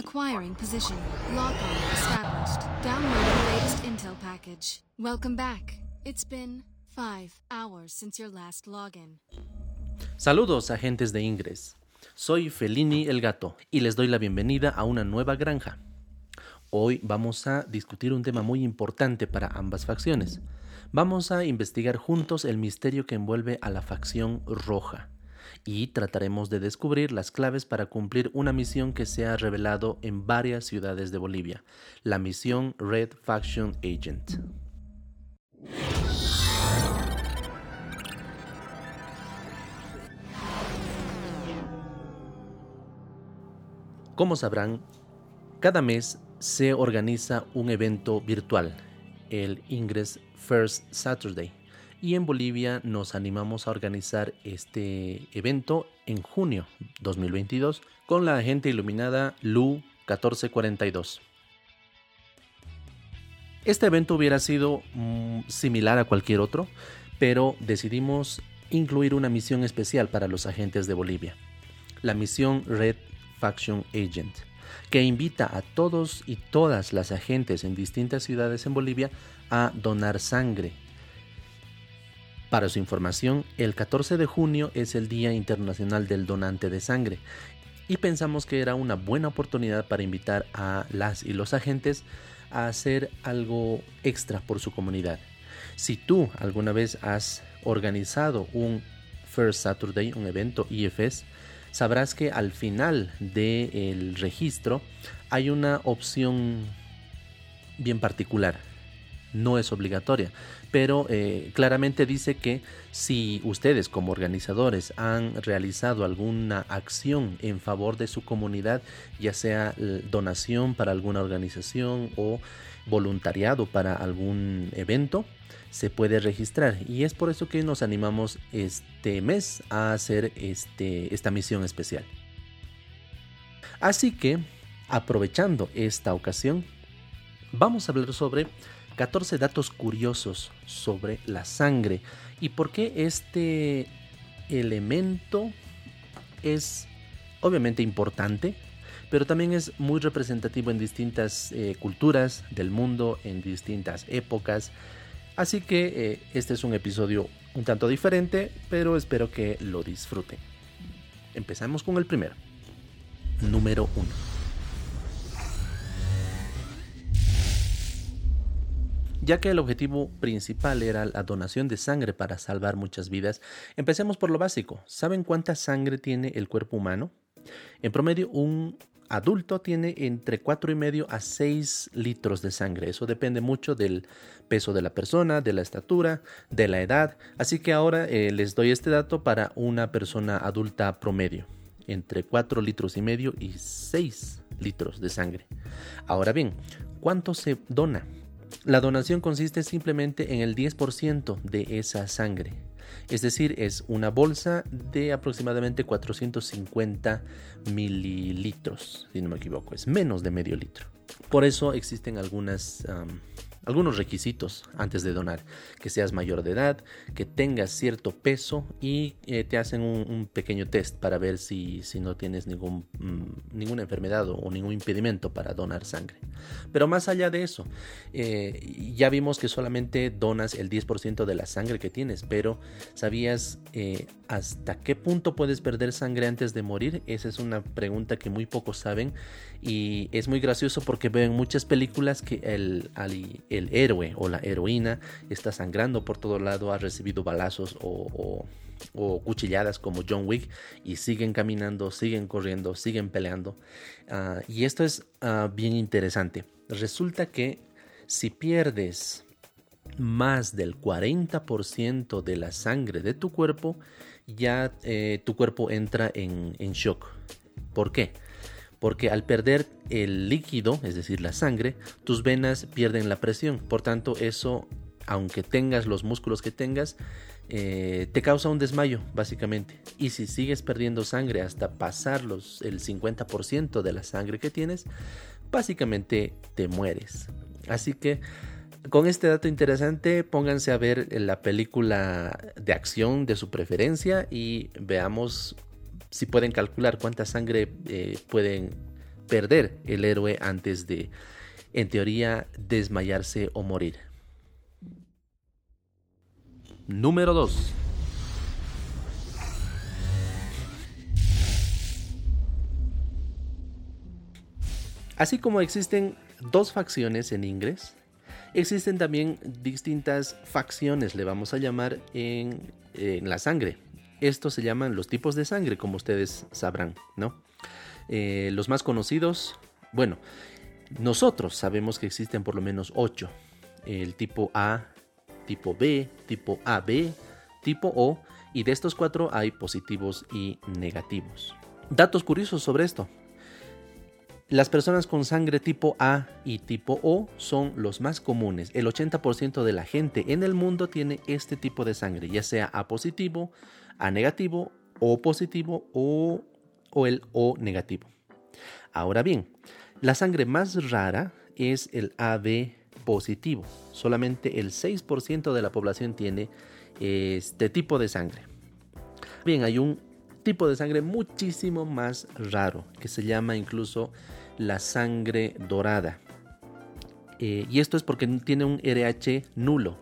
Acquiring position. Lock on established. Downloading latest intel package. Welcome back. It's been five hours since your last login. Saludos, agentes de Ingres. Soy Felini el Gato y les doy la bienvenida a una nueva granja. Hoy vamos a discutir un tema muy importante para ambas facciones. Vamos a investigar juntos el misterio que envuelve a la facción roja y trataremos de descubrir las claves para cumplir una misión que se ha revelado en varias ciudades de Bolivia, la misión Red Faction Agent. Como sabrán, cada mes se organiza un evento virtual, el Ingress First Saturday, y en Bolivia nos animamos a organizar este evento en junio 2022 con la agente iluminada LU 1442. Este evento hubiera sido mm, similar a cualquier otro, pero decidimos incluir una misión especial para los agentes de Bolivia, la misión Red Faction Agent, que invita a todos y todas las agentes en distintas ciudades en Bolivia a donar sangre. Para su información, el 14 de junio es el Día Internacional del Donante de Sangre y pensamos que era una buena oportunidad para invitar a las y los agentes a hacer algo extra por su comunidad. Si tú alguna vez has organizado un First Saturday, un evento IFS, sabrás que al final del registro hay una opción bien particular. No es obligatoria, pero eh, claramente dice que si ustedes como organizadores han realizado alguna acción en favor de su comunidad, ya sea donación para alguna organización o voluntariado para algún evento, se puede registrar y es por eso que nos animamos este mes a hacer este, esta misión especial. Así que, aprovechando esta ocasión, vamos a hablar sobre 14 datos curiosos sobre la sangre y por qué este elemento es obviamente importante, pero también es muy representativo en distintas eh, culturas del mundo, en distintas épocas. Así que eh, este es un episodio un tanto diferente, pero espero que lo disfruten. Empezamos con el primero. Número 1. Ya que el objetivo principal era la donación de sangre para salvar muchas vidas, empecemos por lo básico. ¿Saben cuánta sangre tiene el cuerpo humano? En promedio, un adulto tiene entre 4,5 a 6 litros de sangre. Eso depende mucho del peso de la persona, de la estatura, de la edad. Así que ahora eh, les doy este dato para una persona adulta promedio. Entre 4 litros y medio y 6 litros de sangre. Ahora bien, ¿cuánto se dona? La donación consiste simplemente en el 10% de esa sangre. Es decir, es una bolsa de aproximadamente 450 mililitros, si no me equivoco, es menos de medio litro. Por eso existen algunas algunos requisitos antes de donar, que seas mayor de edad, que tengas cierto peso y eh, te hacen un, pequeño test para ver si, si no tienes ningún, mm, ninguna enfermedad o, ningún impedimento para donar sangre. Pero más allá de eso, eh, ya vimos que solamente donas el 10% de la sangre que tienes, pero ¿sabías eh, hasta qué punto puedes perder sangre antes de morir? Esa es una pregunta que muy pocos saben y es muy gracioso porque veo en muchas películas que el, héroe o la heroína está sangrando por todo lado, ha recibido balazos o, cuchilladas como John Wick y siguen caminando, siguen corriendo, siguen peleando. Ah, y esto es ah, bien interesante. Resulta que si pierdes más del 40% de la sangre de tu cuerpo, ya eh, tu cuerpo entra en, en shock. ¿Por qué? porque al perder el líquido, es decir, la sangre, tus venas pierden la presión. Por tanto, eso, aunque tengas los músculos que tengas, eh, te causa un desmayo, básicamente. Y si sigues perdiendo sangre hasta pasar los, el 50% de la sangre que tienes, básicamente te mueres. Así que con este dato interesante, pónganse a ver la película de acción de su preferencia y veamos si pueden calcular cuánta sangre eh, pueden perder el héroe antes de, en teoría, desmayarse o morir. Número 2. Así como existen dos facciones en inglés, existen también distintas facciones, le vamos a llamar, en, la sangre. Estos se llaman los tipos de sangre, como ustedes sabrán, ¿no? Eh, los más conocidos, bueno, nosotros sabemos que existen por lo menos ocho. El tipo A, tipo B, tipo AB, tipo O, y de estos cuatro hay positivos y negativos. Datos curiosos sobre esto. Las personas con sangre tipo A y tipo O son los más comunes. El 80% de la gente en el mundo tiene este tipo de sangre, ya sea A positivo, A negativo, O positivo o, el O negativo. Ahora bien, la sangre más rara es el AB positivo. Solamente el 6% de la población tiene este tipo de sangre. Bien, hay un tipo de sangre muchísimo más raro que se llama incluso la sangre dorada. Eh, y esto es porque tiene un RH nulo.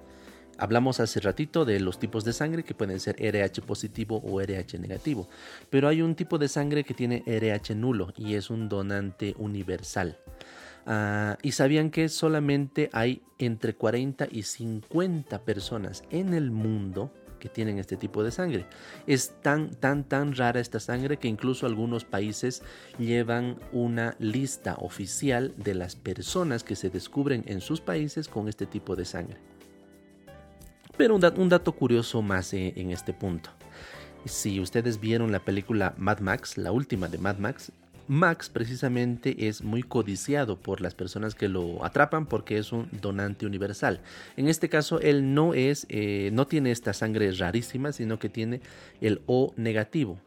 Hablamos hace ratito de los tipos de sangre que pueden ser RH positivo o RH negativo. Pero hay un tipo de sangre que tiene RH nulo y es un donante universal. Ah, y sabían que solamente hay entre 40 y 50 personas en el mundo que tienen este tipo de sangre. Es tan, tan, tan rara esta sangre que incluso algunos países llevan una lista oficial de las personas que se descubren en sus países con este tipo de sangre. Pero un, dato curioso más eh, en este punto. Si ustedes vieron la película Mad Max, la última de Mad Max, Max precisamente es muy codiciado por las personas que lo atrapan porque es un donante universal. En este caso, él no es, eh, no tiene esta sangre rarísima, sino que tiene el O negativo.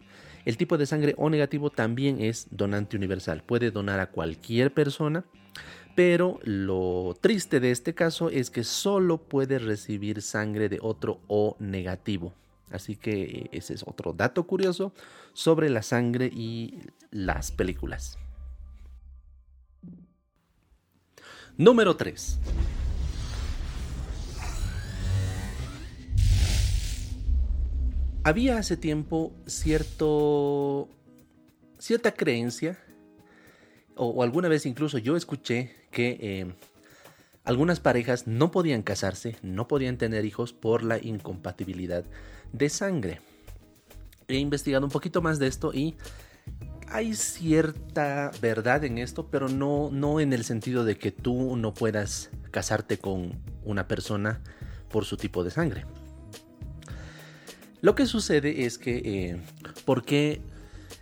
El tipo de sangre O negativo también es donante universal. Puede donar a cualquier persona, pero lo triste de este caso es que solo puede recibir sangre de otro O negativo. Así que ese es otro dato curioso sobre la sangre y las películas. Número 3. Había hace tiempo cierto, cierta creencia, o, alguna vez incluso yo escuché que eh, algunas parejas no podían casarse, no podían tener hijos por la incompatibilidad de sangre. He investigado un poquito más de esto y hay cierta verdad en esto, pero no, no en el sentido de que tú no puedas casarte con una persona por su tipo de sangre. Lo que sucede es que, eh, ¿por qué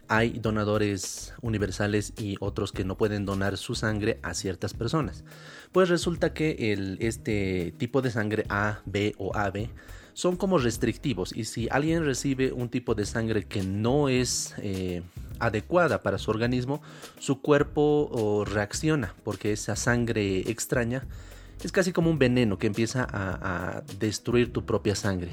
hay donadores universales y otros que no pueden donar su sangre a ciertas personas? Pues resulta que este tipo de sangre A, B o AB son como restrictivos y si alguien recibe un tipo de sangre que no es eh, adecuada para su organismo, su cuerpo reacciona porque esa sangre extraña es casi como un veneno que empieza a, destruir tu propia sangre.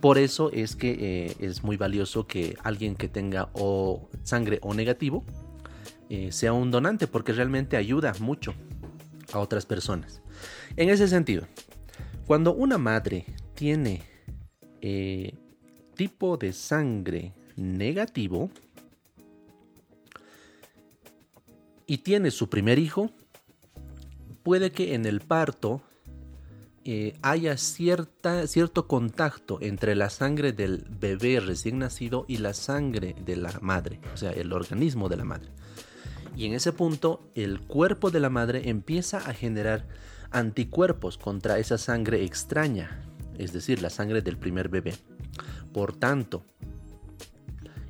Por eso es que eh, es muy valioso que alguien que tenga o sangre o negativo eh, sea un donante porque realmente ayuda mucho a otras personas. En ese sentido, cuando una madre tiene eh, tipo de sangre negativo y tiene su primer hijo, puede que en el parto eh, haya cierta, cierto contacto entre la sangre del bebé recién nacido y la sangre de la madre, o sea, el organismo de la madre. Y en ese punto, el cuerpo de la madre empieza a generar anticuerpos contra esa sangre extraña es decir, la sangre del primer bebé. Por tanto,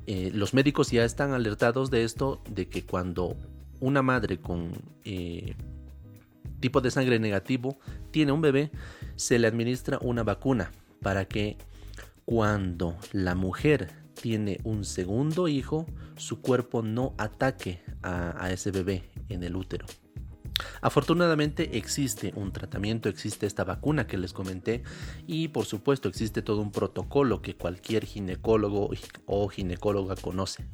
eh, los médicos ya están alertados de esto, de que cuando una madre con eh, tipo de sangre negativo tiene un bebé, se le administra una vacuna para que cuando la mujer tiene un segundo hijo, su cuerpo no ataque a ese bebé en el útero. Afortunadamente existe un tratamiento, existe esta vacuna que les comenté y por supuesto existe todo un protocolo que cualquier ginecólogo o ginecóloga conoce.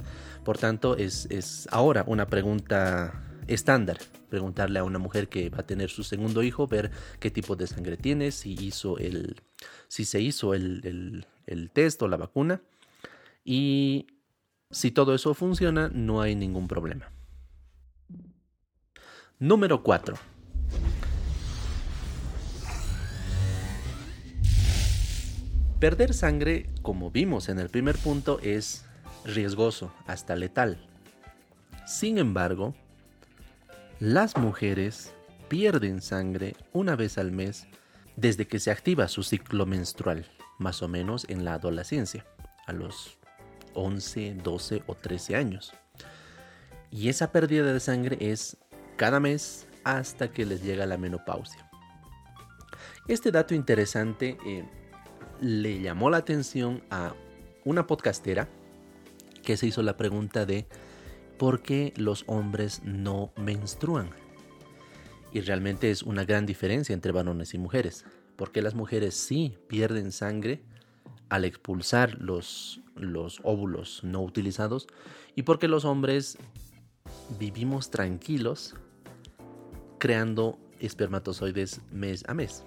Por tanto, es, es ahora una pregunta estándar preguntarle a una mujer que va a tener su segundo hijo, ver qué tipo de sangre tiene, si hizo el, si se hizo el, el test o la vacuna. Y si todo eso funciona, no hay ningún problema. Número 4. Perder sangre, como vimos en el primer punto, es riesgoso, hasta letal. Sin embargo, las mujeres pierden sangre una vez al mes desde que se activa su ciclo menstrual, más o menos en la adolescencia, a los 11, 12 o 13 años. Y esa pérdida de sangre es cada mes hasta que les llega la menopausia. Este dato interesante eh, le llamó la atención a una podcastera que se hizo la pregunta de por qué los hombres no menstruan. Y realmente es una gran diferencia entre varones y mujeres, porque las mujeres sí pierden sangre al expulsar los, los óvulos no utilizados y porque los hombres vivimos tranquilos creando espermatozoides mes a mes.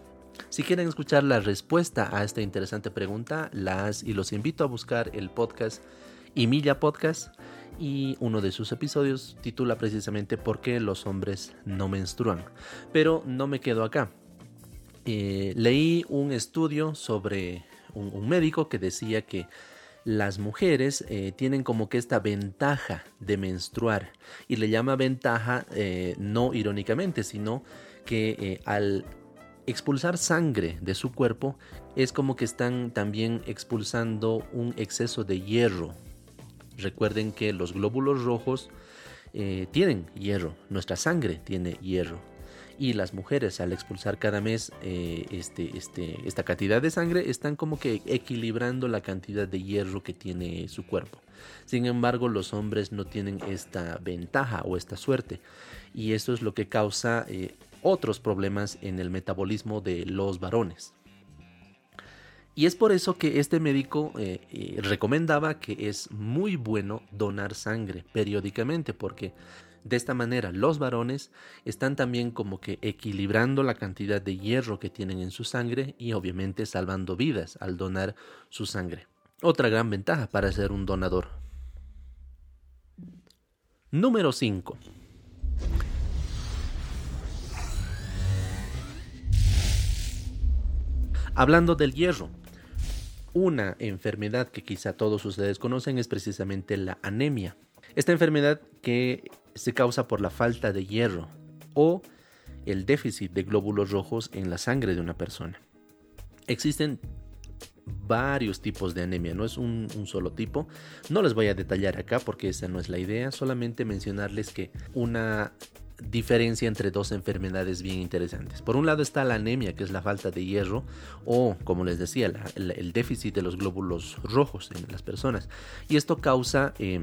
Si quieren escuchar la respuesta a esta interesante pregunta, las y los invito a buscar el podcast Emilia Podcast y uno de sus episodios titula precisamente ¿Por qué los hombres no menstruan? Pero no me quedo acá. Eh, leí un estudio sobre un médico que decía que las mujeres eh, tienen como que esta ventaja de menstruar y le llama ventaja eh, no irónicamente, sino que al expulsar sangre de su cuerpo es como que están también expulsando un exceso de hierro. Recuerden que los glóbulos rojos tienen hierro, nuestra sangre tiene hierro y las mujeres al expulsar cada mes eh, este, este, esta cantidad de sangre están como que equilibrando la cantidad de hierro que tiene su cuerpo. Sin embargo, los hombres no tienen esta ventaja o esta suerte y eso es lo que causa eh, otros problemas en el metabolismo de los varones. Y es por eso que este médico eh, recomendaba que es muy bueno donar sangre periódicamente, porque de esta manera, los varones están también como que equilibrando la cantidad de hierro que tienen en su sangre y obviamente salvando vidas al donar su sangre. Otra gran ventaja para ser un donador. Número 5. Hablando del hierro, una enfermedad que quizá todos ustedes conocen es precisamente la anemia. Esta enfermedad que se causa por la falta de hierro o el déficit de glóbulos rojos en la sangre de una persona. Existen varios tipos de anemia, no es un, solo tipo. No les voy a detallar acá porque esa no es la idea, solamente mencionarles que una diferencia entre dos enfermedades bien interesantes. Por un lado está la anemia, que es la falta de hierro, o como les decía, el déficit de los glóbulos rojos en las personas. Y esto causa em,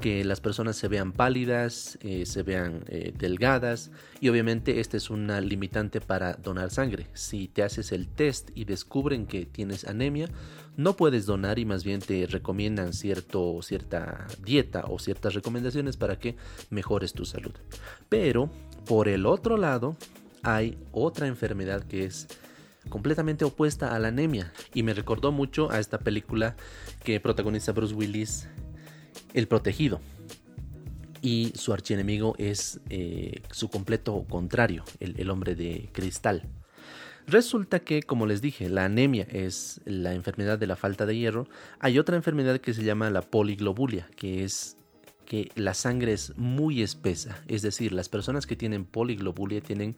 que las personas se vean pálidas, eh, se vean eh, delgadas, y obviamente esta es una limitante para donar sangre. Si te haces el test y descubren que tienes anemia, no puedes donar y más bien te recomiendan cierto, cierta dieta o ciertas recomendaciones para que mejores tu salud. Pero por el otro lado hay otra enfermedad que es completamente opuesta a la anemia y me recordó mucho a esta película que protagoniza Bruce Willis, El Protegido. Y su archienemigo es eh, su completo contrario, el hombre de cristal. Resulta que, como les dije, la anemia es la enfermedad de la falta de hierro. Hay otra enfermedad que se llama la poliglobulia, que es que la sangre es muy espesa. Es decir, las personas que tienen poliglobulia tienen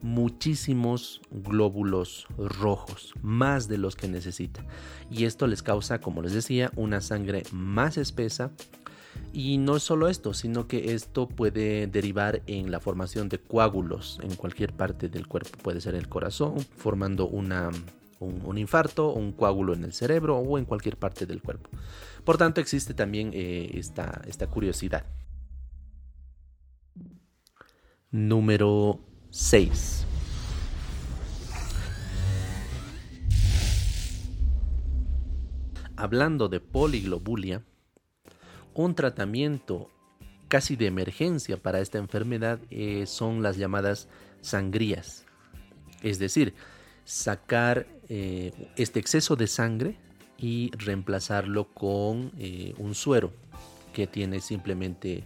muchísimos glóbulos rojos, más de los que necesitan. Y esto les causa, como les decía, una sangre más espesa y no es solo esto, sino que esto puede derivar en la formación de coágulos en cualquier parte del cuerpo. Puede ser el corazón, formando una, un, infarto, un coágulo en el cerebro o en cualquier parte del cuerpo. Por tanto, existe también eh, esta, esta curiosidad. Número 6. Hablando de poliglobulia, un tratamiento casi de emergencia para esta enfermedad eh, son las llamadas sangrías. Es decir, sacar eh, este exceso de sangre y reemplazarlo con eh, un suero que tiene simplemente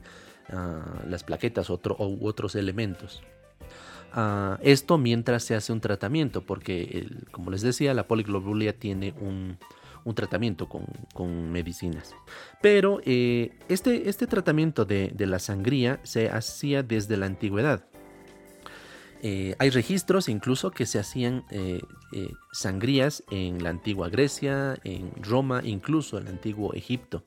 ah, las plaquetas otro, u otros elementos. Ah, esto mientras se hace un tratamiento, porque como les decía, la poliglobulia tiene un, tratamiento con, medicinas. Pero eh, este, este, tratamiento de, la sangría se hacía desde la antigüedad. Eh, hay registros incluso que se hacían eh, sangrías en la antigua Grecia, en Roma, incluso en el antiguo Egipto.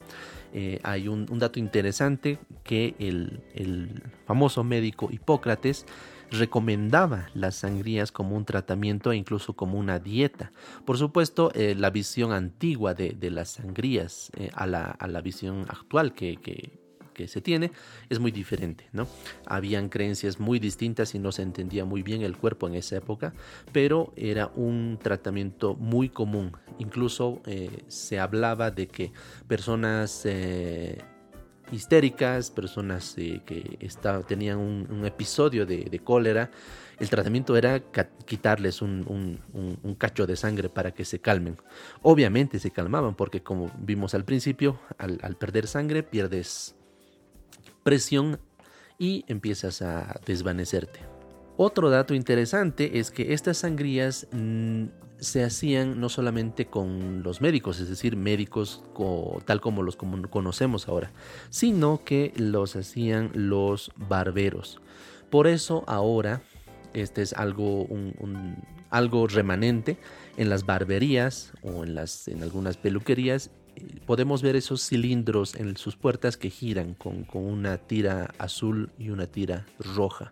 Hay un, dato interesante que el, famoso médico Hipócrates recomendaba las sangrías como un tratamiento e incluso como una dieta. Por supuesto, la visión antigua de, las sangrías a la, visión actual que, que se tiene es muy diferente, ¿no? Habían creencias muy distintas y no se entendía muy bien el cuerpo en esa época, pero era un tratamiento muy común. Incluso eh, se hablaba de que personas eh, histéricas, personas eh, que tenían un, episodio de, cólera, el tratamiento era quitarles un, cacho de sangre para que se calmen. Obviamente se calmaban porque como vimos al principio, al perder sangre pierdes presión y empiezas a desvanecerte. Otro dato interesante es que estas sangrías mm, se hacían no solamente con los médicos, es decir, médicos tal como los conocemos ahora, sino que los hacían los barberos. Por eso ahora, este es algo, algo remanente en las barberías o en, las, en algunas peluquerías podemos ver esos cilindros en sus puertas que giran con, una tira azul y una tira roja.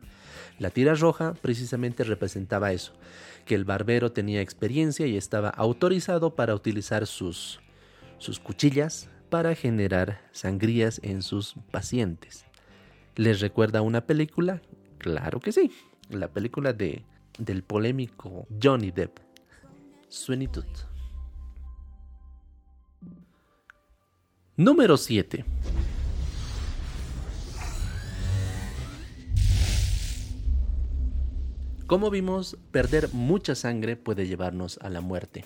La tira roja precisamente representaba eso, que el barbero tenía experiencia y estaba autorizado para utilizar sus, sus cuchillas para generar sangrías en sus pacientes. ¿Les recuerda una película? Claro que sí, la película de, del polémico Johnny Depp, Sweeney. Número 7. Como vimos, perder mucha sangre puede llevarnos a la muerte.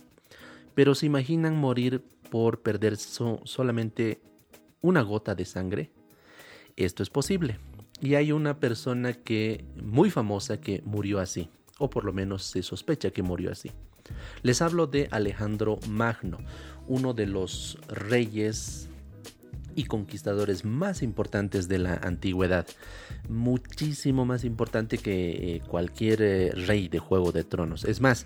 Pero ¿se imaginan morir por perder solamente una gota de sangre? Esto es posible. Y hay una persona que muy famosa que murió así, o por lo menos se sospecha que murió así. Les hablo de Alejandro Magno, uno de los reyes y conquistadores más importantes de la antigüedad. Muchísimo más importante que eh, cualquier eh, rey de Juego de Tronos. Es más,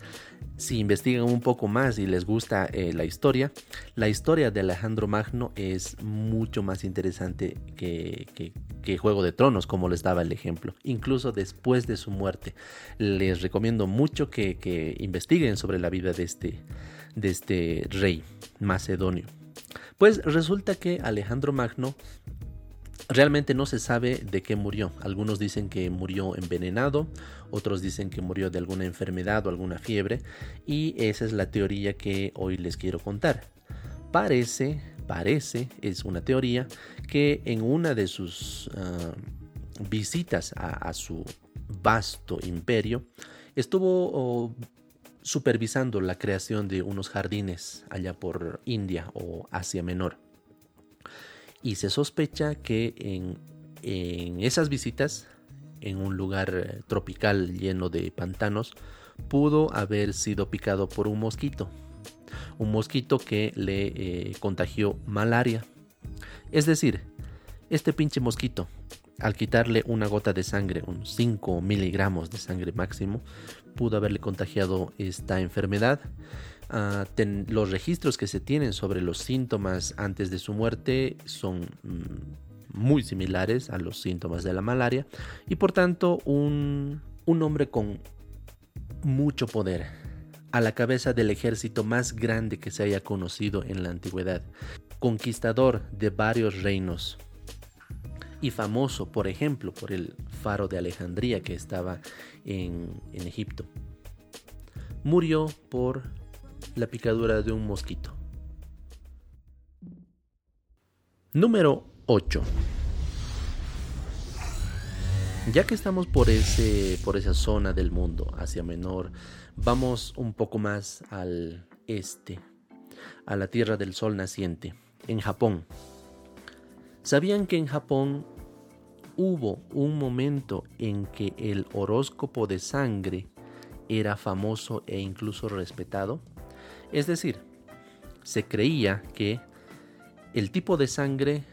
si investigan un poco más y les gusta eh, la historia, la historia de Alejandro Magno es mucho más interesante que, Juego de Tronos, como les daba el ejemplo. Incluso después de su muerte. Les recomiendo mucho que, que investiguen sobre la vida de este, de este rey macedonio. Pues resulta que Alejandro Magno realmente no se sabe de qué murió. Algunos dicen que murió envenenado, otros dicen que murió de alguna enfermedad o alguna fiebre, y esa es la teoría que hoy les quiero contar. Parece, parece, es una teoría, que en una de sus ah, visitas a, su vasto imperio, estuvo oh, supervisando la creación de unos jardines allá por India o Asia Menor. Y se sospecha que en, esas visitas, en un lugar eh, tropical lleno de pantanos, pudo haber sido picado por un mosquito. Un mosquito que le eh, contagió malaria. Es decir, este pinche mosquito al quitarle una gota de sangre, unos 5 miligramos de sangre máximo, pudo haberle contagiado esta enfermedad. Ah, los registros que se tienen sobre los síntomas antes de su muerte son mm, muy similares a los síntomas de la malaria y por tanto un, un hombre con mucho poder a la cabeza del ejército más grande que se haya conocido en la antigüedad, conquistador de varios reinos, y famoso, por ejemplo, por el faro de Alejandría que estaba en, en Egipto. Murió por la picadura de un mosquito. Número 8. Ya que estamos por, ese, por esa zona del mundo, Asia Menor, vamos un poco más al este, a la Tierra del Sol naciente, en Japón. ¿Sabían que en Japón hubo un momento en que el horóscopo de sangre era famoso e incluso respetado? Es decir, se creía que el tipo de sangre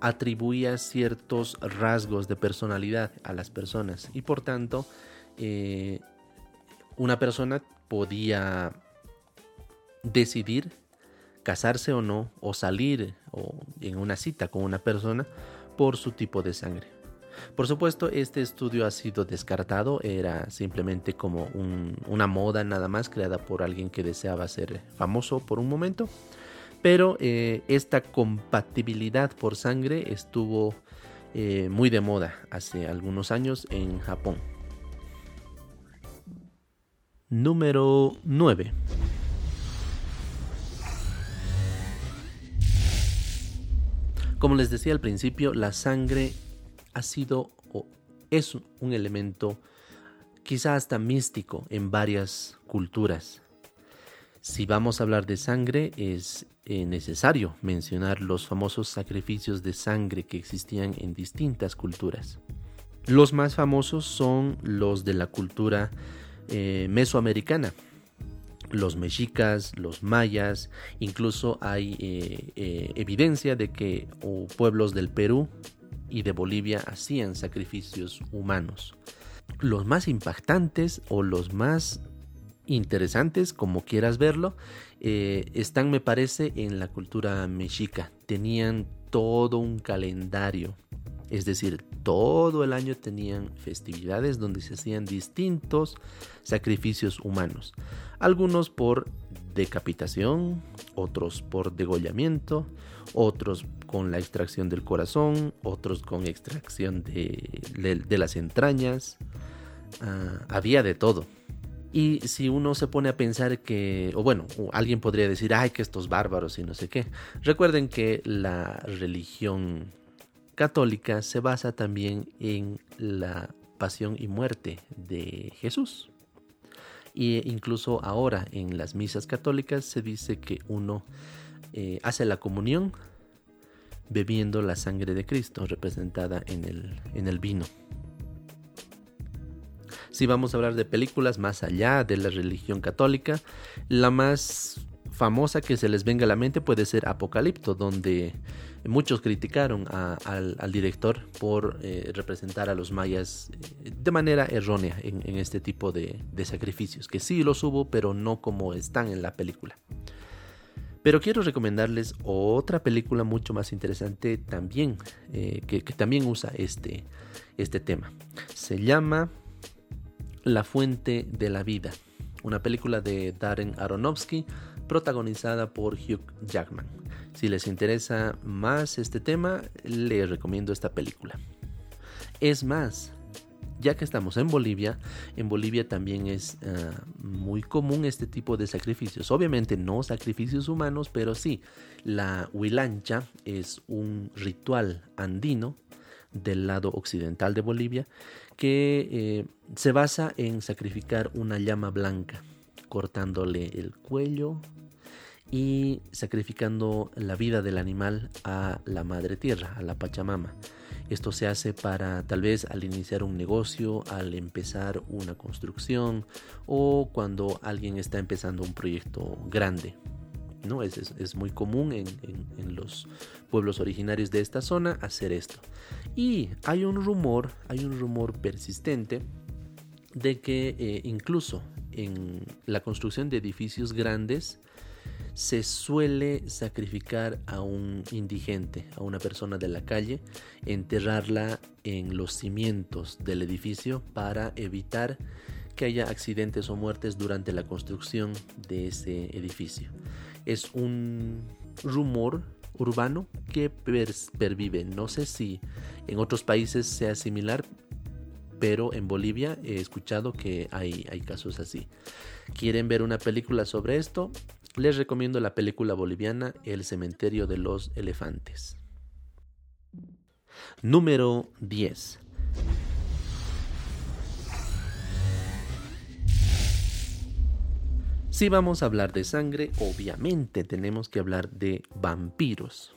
atribuía ciertos rasgos de personalidad a las personas y por tanto eh, una persona podía decidir casarse o no o salir o en una cita con una persona por su tipo de sangre. Por supuesto, este estudio ha sido descartado, era simplemente como una moda nada más creada por alguien que deseaba ser famoso por un momento pero eh, esta compatibilidad por sangre estuvo eh, muy de moda hace algunos años en Japón. Número 9. Como les decía al principio, la sangre ha sido o es un elemento quizá hasta místico en varias culturas. Si vamos a hablar de sangre, es eh, necesario mencionar los famosos sacrificios de sangre que existían en distintas culturas. Los más famosos son los de la cultura eh, mesoamericana, los mexicas, los mayas, incluso hay eh, evidencia de que pueblos del Perú y de Bolivia hacían sacrificios humanos. Los más impactantes o los más interesantes, como quieras verlo, eh, están, me parece, en la cultura mexica. Tenían todo un calendario, es decir, todo el año tenían festividades donde se hacían distintos sacrificios humanos. Algunos por decapitación, otros por degollamiento, otros con la extracción del corazón, otros con extracción de, las entrañas. Ah, había de todo. Y si uno se pone a pensar que, o bueno, alguien podría decir, ay, que estos bárbaros y no sé qué. Recuerden que la religión católica se basa también en la pasión y muerte de Jesús. Y incluso ahora en las misas católicas se dice que uno eh, hace la comunión bebiendo la sangre de Cristo representada en el, en el vino. Si vamos a hablar de películas más allá de la religión católica, la más famosa que se les venga a la mente puede ser Apocalipto, donde muchos criticaron al, director por eh, representar a los mayas eh, de manera errónea en, este tipo de, sacrificios, que sí los hubo, pero no como están en la película. Pero quiero recomendarles otra película mucho más interesante también, eh, que, que, también usa este, este tema. Se llama la Fuente de la Vida, una película de Darren Aronofsky protagonizada por Hugh Jackman. Si les interesa más este tema, les recomiendo esta película. Es más, ya que estamos en Bolivia, en Bolivia también es ah, muy común este tipo de sacrificios. Obviamente no sacrificios humanos, pero sí, la huilancha es un ritual andino del lado occidental de Bolivia que eh, se basa en sacrificar una llama blanca, cortándole el cuello y sacrificando la vida del animal a la madre tierra, a la Pachamama. Esto se hace para tal vez al iniciar un negocio, al empezar una construcción o cuando alguien está empezando un proyecto grande. ¿no? Es, muy común en, los pueblos originarios de esta zona hacer esto. Y hay un rumor, hay un rumor persistente de que eh, incluso en la construcción de edificios grandes se suele sacrificar a un indigente, a una persona de la calle, enterrarla en los cimientos del edificio para evitar que haya accidentes o muertes durante la construcción de ese edificio es un rumor urbano que pervive. No sé si en otros países sea similar, pero en Bolivia he escuchado que hay, hay casos así. ¿Quieren ver una película sobre esto? Les recomiendo la película boliviana El cementerio de los elefantes. Número 10. Si vamos a hablar de sangre, obviamente tenemos que hablar de vampiros.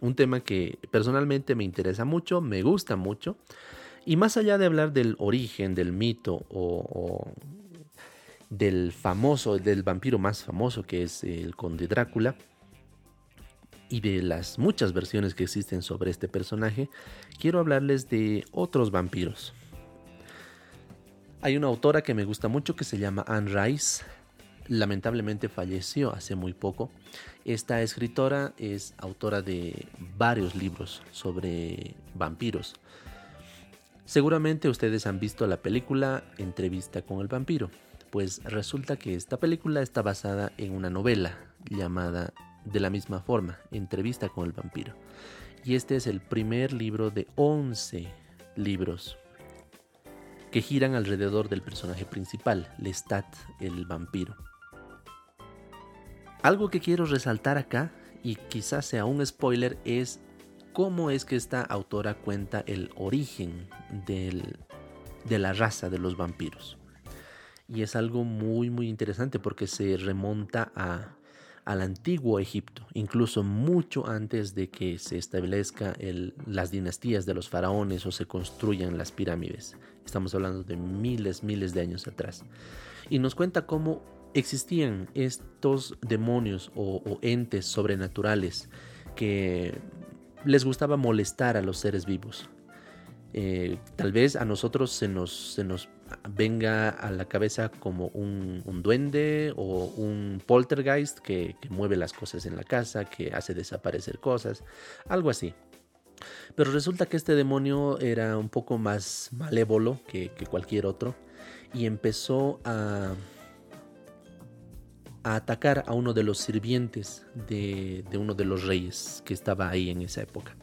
Un tema que personalmente me interesa mucho, me gusta mucho. Y más allá de hablar del origen, del mito o, del famoso, del vampiro más famoso que es el conde Drácula, y de las muchas versiones que existen sobre este personaje, quiero hablarles de otros vampiros. Hay una autora que me gusta mucho que se llama Anne Rice. Lamentablemente falleció hace muy poco. Esta escritora es autora de varios libros sobre vampiros. Seguramente ustedes han visto la película Entrevista con el vampiro. Pues resulta que esta película está basada en una novela llamada de la misma forma, Entrevista con el vampiro. Y este es el primer libro de 11 libros que giran alrededor del personaje principal, Lestat, el vampiro. Algo que quiero resaltar acá, y quizás sea un spoiler, es cómo es que esta autora cuenta el origen de la raza de los vampiros. Y es algo muy muy interesante porque se remonta a al antiguo Egipto, incluso mucho antes de que se establezca las dinastías de los faraones o se construyan las pirámides. Estamos hablando de miles, miles de años atrás. Y nos cuenta cómo existían estos demonios o, entes sobrenaturales que les gustaba molestar a los seres vivos. Eh, tal vez a nosotros se nos, se nos venga a la cabeza como un, duende o un poltergeist que, mueve las cosas en la casa, que hace desaparecer cosas, algo así. Pero resulta que este demonio era un poco más malévolo que, cualquier otro y empezó a, a, atacar a uno de los sirvientes de, uno de los reyes que estaba ahí en esa época.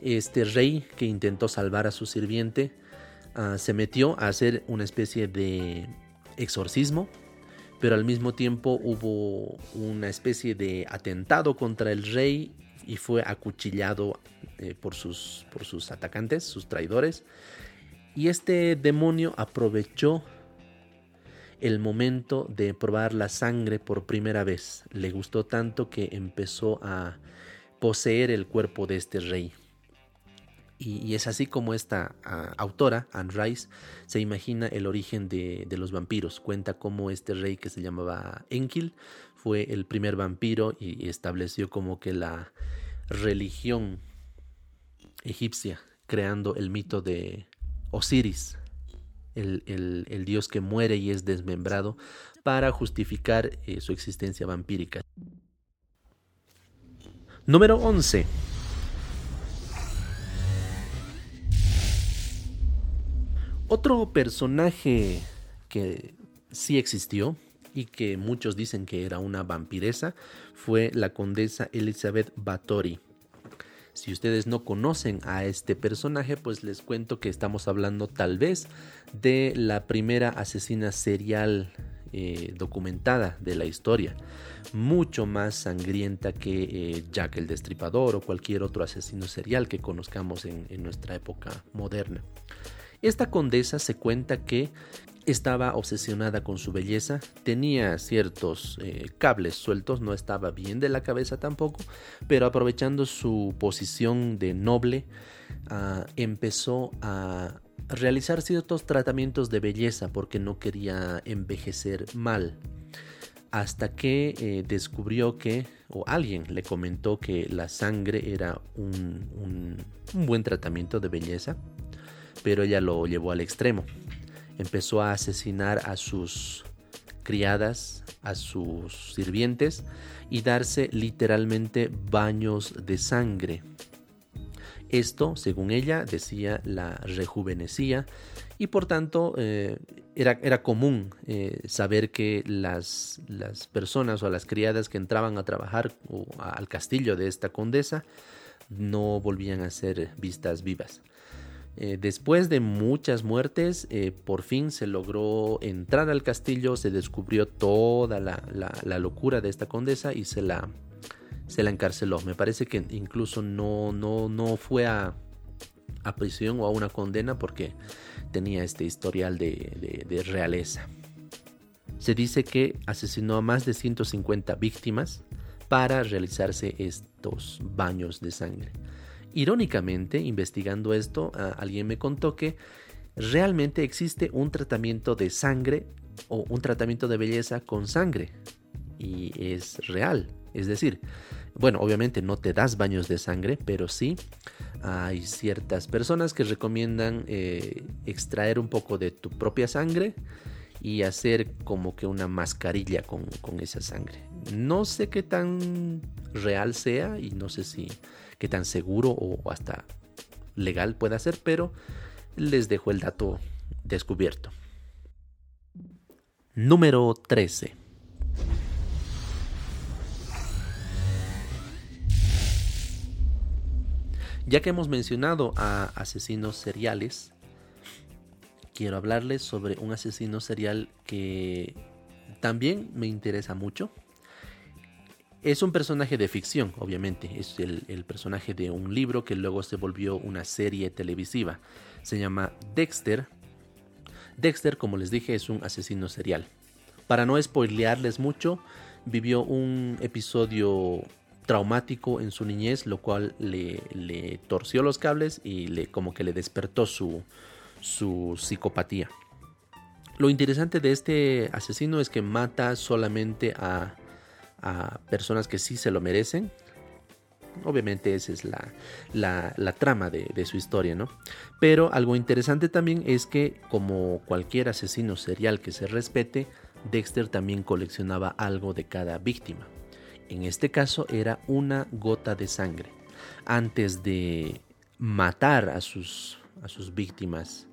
Este rey que intentó salvar a su sirviente Ah, se metió a hacer una especie de exorcismo, pero al mismo tiempo hubo una especie de atentado contra el rey y fue acuchillado eh, por, sus, por sus atacantes, sus traidores. Y este demonio aprovechó el momento de probar la sangre por primera vez. Le gustó tanto que empezó a poseer el cuerpo de este rey. Y, es así como esta autora, Anne Rice, se imagina el origen de, los vampiros. Cuenta cómo este rey que se llamaba Enkil fue el primer vampiro y, estableció como que la religión egipcia, creando el mito de Osiris, el, dios que muere y es desmembrado, para justificar eh, su existencia vampírica. Número 11. Otro personaje que sí existió y que muchos dicen que era una vampiresa fue la condesa Elizabeth Bathory. Si ustedes no conocen a este personaje, pues les cuento que estamos hablando tal vez de la primera asesina serial eh, documentada de la historia, mucho más sangrienta que eh, Jack el Destripador o cualquier otro asesino serial que conozcamos en nuestra época moderna. Esta condesa se cuenta que estaba obsesionada con su belleza, tenía ciertos eh, cables sueltos, no estaba bien de la cabeza tampoco, pero aprovechando su posición de noble, ah, empezó a realizar ciertos tratamientos de belleza porque no quería envejecer mal. Hasta que eh, descubrió que, o alguien le comentó que la sangre era un buen tratamiento de belleza pero ella lo llevó al extremo. Empezó a asesinar a sus criadas, a sus sirvientes y darse literalmente baños de sangre. Esto, según ella, decía, la rejuvenecía y por tanto eh, era, era, común eh, saber que las, las, personas o las criadas que entraban a trabajar al castillo de esta condesa no volvían a ser vistas vivas. Eh, después de muchas muertes, eh, por fin se logró entrar al castillo, se descubrió toda la, locura de esta condesa y se la, se la encarceló. Me parece que incluso no, no, no fue a, a prisión o a una condena porque tenía este historial de, de realeza. Se dice que asesinó a más de 150 víctimas para realizarse estos baños de sangre. Irónicamente, investigando esto, alguien me contó que realmente existe un tratamiento de sangre o un tratamiento de belleza con sangre. Y es real. Es decir, bueno, obviamente no te das baños de sangre, pero sí hay ciertas personas que recomiendan eh, extraer un poco de tu propia sangre y hacer como que una mascarilla con, con esa sangre. No sé qué tan real sea y no sé si qué tan seguro o hasta legal pueda ser, pero les dejo el dato descubierto. Número 13. Ya que hemos mencionado a asesinos seriales, quiero hablarles sobre un asesino serial que también me interesa mucho. Es un personaje de ficción, obviamente. Es el, personaje de un libro que luego se volvió una serie televisiva. Se llama Dexter. Dexter, como les dije, es un asesino serial. Para no spoilearles mucho, vivió un episodio traumático en su niñez, lo cual le, torció los cables y le, como que le despertó su psicopatía. Lo interesante de este asesino es que mata solamente a, personas que sí se lo merecen. Obviamente esa es la, trama de, su historia, ¿no? Pero algo interesante también es que como cualquier asesino serial que se respete, Dexter también coleccionaba algo de cada víctima. En este caso era una gota de sangre. Antes de matar a sus, a sus víctimas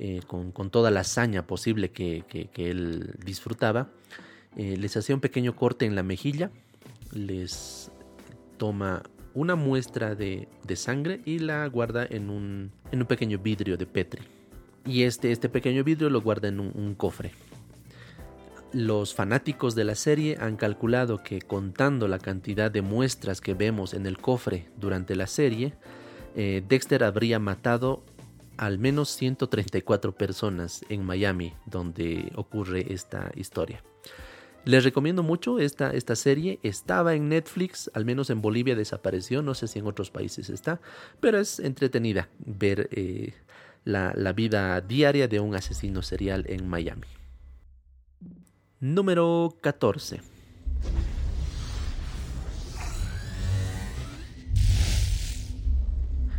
eh, con, toda la hazaña posible que, él disfrutaba, eh, les hacía un pequeño corte en la mejilla, les toma una muestra de, sangre y la guarda en un, en un, pequeño vidrio de Petri. Y este, este pequeño vidrio lo guarda en un, cofre. Los fanáticos de la serie han calculado que contando la cantidad de muestras que vemos en el cofre durante la serie, eh, Dexter habría matado al menos 134 personas en Miami donde ocurre esta historia. Les recomiendo mucho esta, esta serie. Estaba en Netflix, al menos en Bolivia desapareció, no sé si en otros países está, pero es entretenida ver eh, la, la vida diaria de un asesino serial en Miami. Número 14.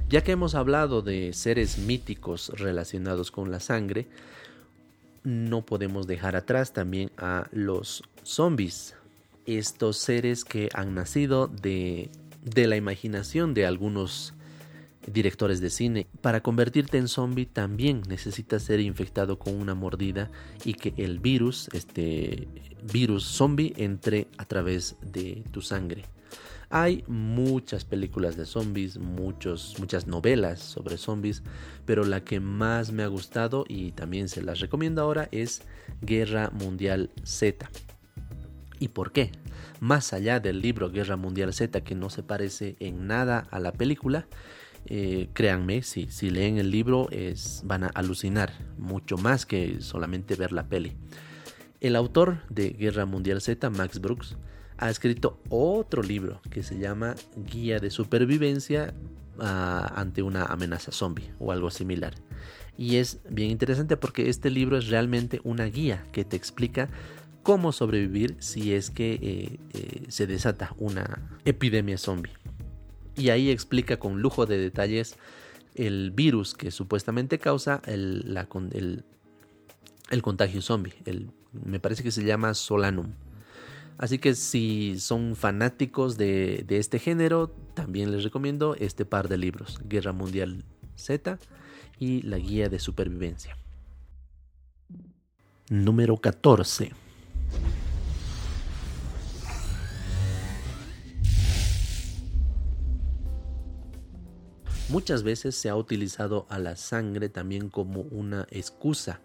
Ya que hemos hablado de seres míticos relacionados con la sangre, no podemos dejar atrás también a los zombies. Estos seres que han nacido de, de la imaginación de algunos directores de cine. Para convertirte en zombie también necesitas ser infectado con una mordida y que el virus, este virus zombie, entre a través de tu sangre. Hay muchas películas de zombies, muchos, muchas novelas sobre zombies, pero la que más me ha gustado y también se las recomiendo ahora es Guerra Mundial Z. ¿Y por qué? Más allá del libro Guerra Mundial Z, que no se parece en nada a la película, eh, créanme, si, si leen el libro es, van a alucinar mucho más que solamente ver la peli. El autor de Guerra Mundial Z, Max Brooks, ha escrito otro libro que se llama Guía de Supervivencia ah, ante una amenaza zombie o algo similar. Y es bien interesante porque este libro es realmente una guía que te explica cómo sobrevivir si es que eh, eh, se desata una epidemia zombie. Y ahí explica con lujo de detalles el virus que supuestamente causa el, el contagio zombie. me parece que se llama Solanum. Así que si son fanáticos de, este género, también les recomiendo este par de libros, Guerra Mundial Z y La Guía de Supervivencia. Número 14. Muchas veces se ha utilizado a la sangre también como una excusa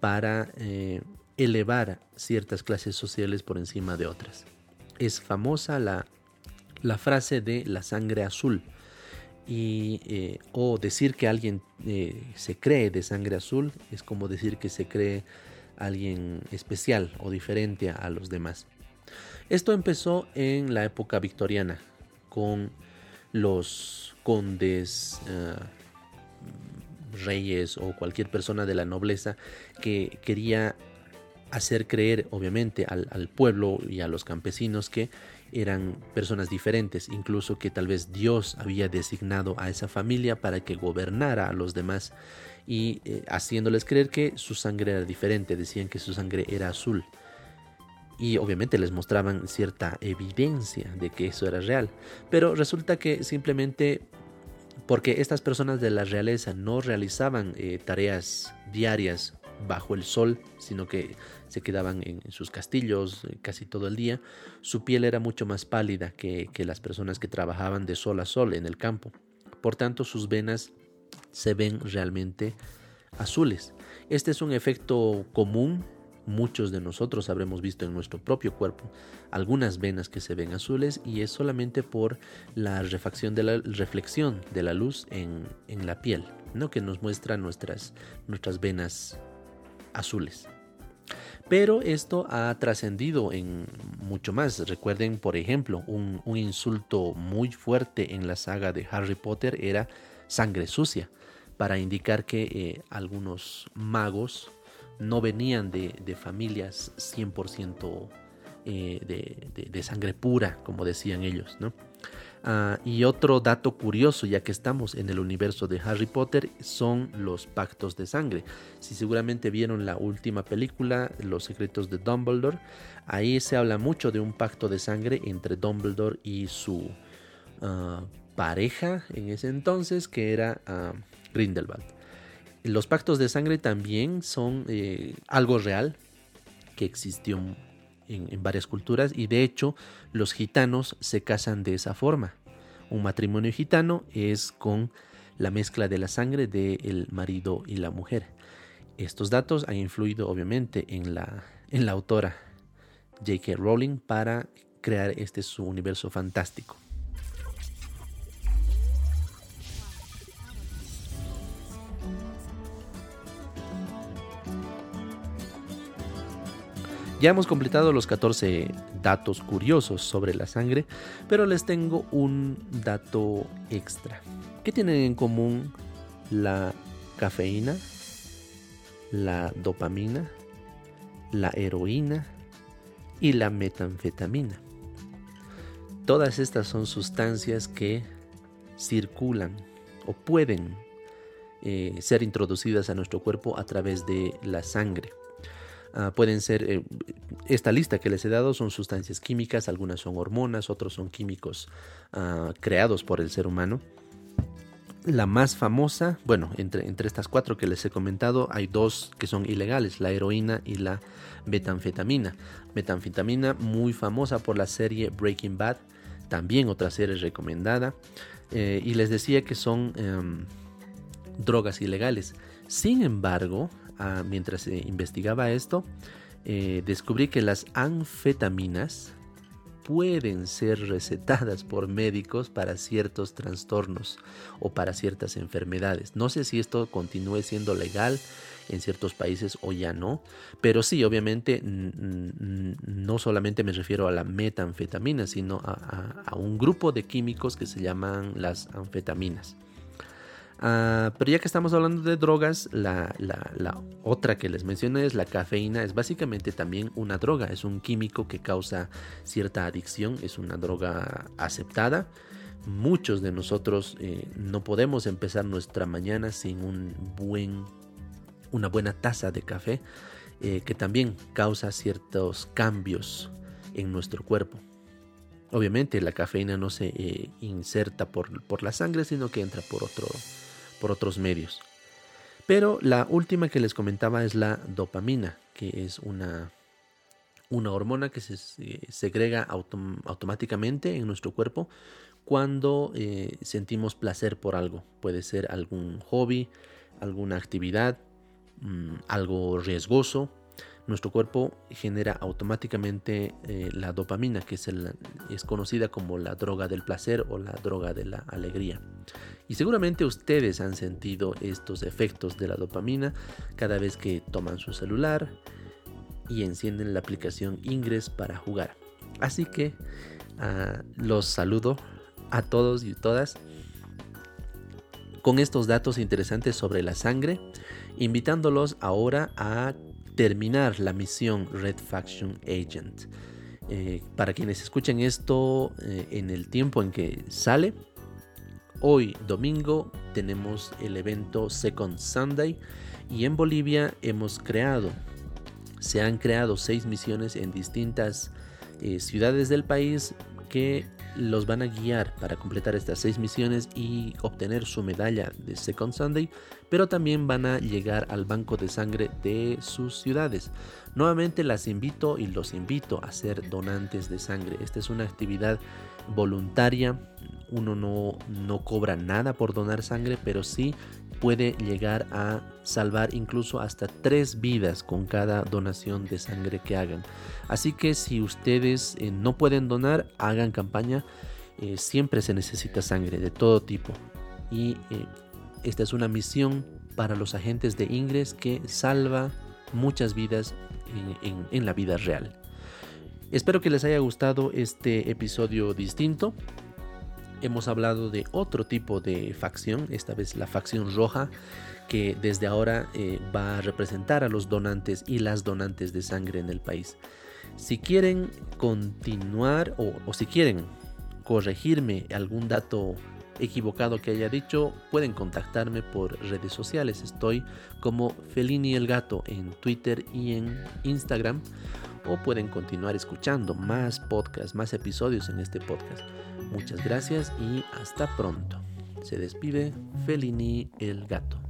para eh, elevar ciertas clases sociales por encima de otras. Es famosa la, la frase de la sangre azul y, eh, o decir que alguien eh, se cree de sangre azul es como decir que se cree alguien especial o diferente a los demás. Esto empezó en la época victoriana con los condes, eh, reyes o cualquier persona de la nobleza que quería hacer creer obviamente al, pueblo y a los campesinos que eran personas diferentes, incluso que tal vez Dios había designado a esa familia para que gobernara a los demás y eh, haciéndoles creer que su sangre era diferente, decían que su sangre era azul. Y obviamente les mostraban cierta evidencia de que eso era real. Pero resulta que simplemente porque estas personas de la realeza no realizaban eh, tareas diarias bajo el sol, sino que se quedaban en, sus castillos eh, casi todo el día, su piel era mucho más pálida que, las personas que trabajaban de sol a sol en el campo. Por tanto, sus venas se ven realmente azules. Este es un efecto común muchos de nosotros habremos visto en nuestro propio cuerpo algunas venas que se ven azules y es solamente por la refacción de la reflexión de la luz en, en la piel, ¿no? que nos muestra nuestras, nuestras venas azules. Pero esto ha trascendido en mucho más. Recuerden, por ejemplo, un, insulto muy fuerte en la saga de Harry Potter era sangre sucia, para indicar que eh, algunos magos no venían de, familias 100% eh, de, sangre pura, como decían ellos. ¿no? Ah, y otro dato curioso, ya que estamos en el universo de Harry Potter, son los pactos de sangre. Si seguramente vieron la última película, Los secretos de Dumbledore, ahí se habla mucho de un pacto de sangre entre Dumbledore y su ah, pareja en ese entonces, que era uh, Grindelwald. Los pactos de sangre también son eh, algo real que existió en, varias culturas y de hecho los gitanos se casan de esa forma. Un matrimonio gitano es con la mezcla de la sangre del marido y la mujer. Estos datos han influido obviamente en la, en la autora J.K. Rowling para crear este su universo fantástico. Ya hemos completado los 14 datos curiosos sobre la sangre, pero les tengo un dato extra. ¿Qué tienen en común la cafeína, la dopamina, la heroína y la metanfetamina? Todas estas son sustancias que circulan o pueden eh, ser introducidas a nuestro cuerpo a través de la sangre. Ah, pueden ser, eh, esta lista que les he dado son sustancias químicas, algunas son hormonas, otros son químicos ah, creados por el ser humano. La más famosa, bueno, entre, entre estas cuatro que les he comentado, hay dos que son ilegales, la heroína y la metanfetamina. Metanfetamina muy famosa por la serie Breaking Bad, también otra serie recomendada. Eh, y les decía que son em, drogas ilegales. Sin embargo, mientras investigaba esto, eh, descubrí que las anfetaminas pueden ser recetadas por médicos para ciertos trastornos o para ciertas enfermedades. No sé si esto continúe siendo legal en ciertos países o ya no, pero sí, obviamente no solamente me refiero a la metanfetamina, sino a un grupo de químicos que se llaman las anfetaminas. Ah, pero ya que estamos hablando de drogas, la, otra que les mencioné es la cafeína. Es básicamente también una droga. Es un químico que causa cierta adicción. Es una droga aceptada. Muchos de nosotros eh, no podemos empezar nuestra mañana sin un buen, una buena taza de café eh, que también causa ciertos cambios en nuestro cuerpo. Obviamente la cafeína no se eh, inserta por, por la sangre, sino que entra por otro, por otros medios. Pero la última que les comentaba es la dopamina, que es una, una hormona que se segrega automáticamente en nuestro cuerpo cuando eh, sentimos placer por algo. Puede ser algún hobby, alguna actividad, mm, algo riesgoso. Nuestro cuerpo genera automáticamente eh, la dopamina, que es, es conocida como la droga del placer o la droga de la alegría. Y seguramente ustedes han sentido estos efectos de la dopamina cada vez que toman su celular y encienden la aplicación Ingress para jugar. Así que ah, los saludo a todos y todas con estos datos interesantes sobre la sangre, invitándolos ahora a terminar la misión Red Faction Agent. Eh, para quienes escuchen esto eh, en el tiempo en que sale, hoy domingo tenemos el evento Second Sunday y en Bolivia hemos creado, se han creado seis misiones en distintas eh, ciudades del país que los van a guiar para completar estas seis misiones y obtener su medalla de Second Sunday, pero también van a llegar al banco de sangre de sus ciudades. Nuevamente las invito y los invito a ser donantes de sangre. Esta es una actividad voluntaria. Uno no, no cobra nada por donar sangre, pero sí puede llegar a salvar incluso hasta tres vidas con cada donación de sangre que hagan. Así que si ustedes eh, no pueden donar, hagan campaña. Eh, siempre se necesita sangre de todo tipo. Y eh, esta es una misión para los agentes de Ingres que salva muchas vidas en la vida real. Espero que les haya gustado este episodio distinto hemos hablado de otro tipo de facción, esta vez la facción roja, que desde ahora eh, va a representar a los donantes y las donantes de sangre en el país. Si quieren continuar o, o si quieren corregirme algún dato equivocado que haya dicho, pueden contactarme por redes sociales. Estoy como Felini el Gato en Twitter y en Instagram. O pueden continuar escuchando más podcasts, más episodios en este podcast. Muchas gracias y hasta pronto. Se despide Felini el Gato.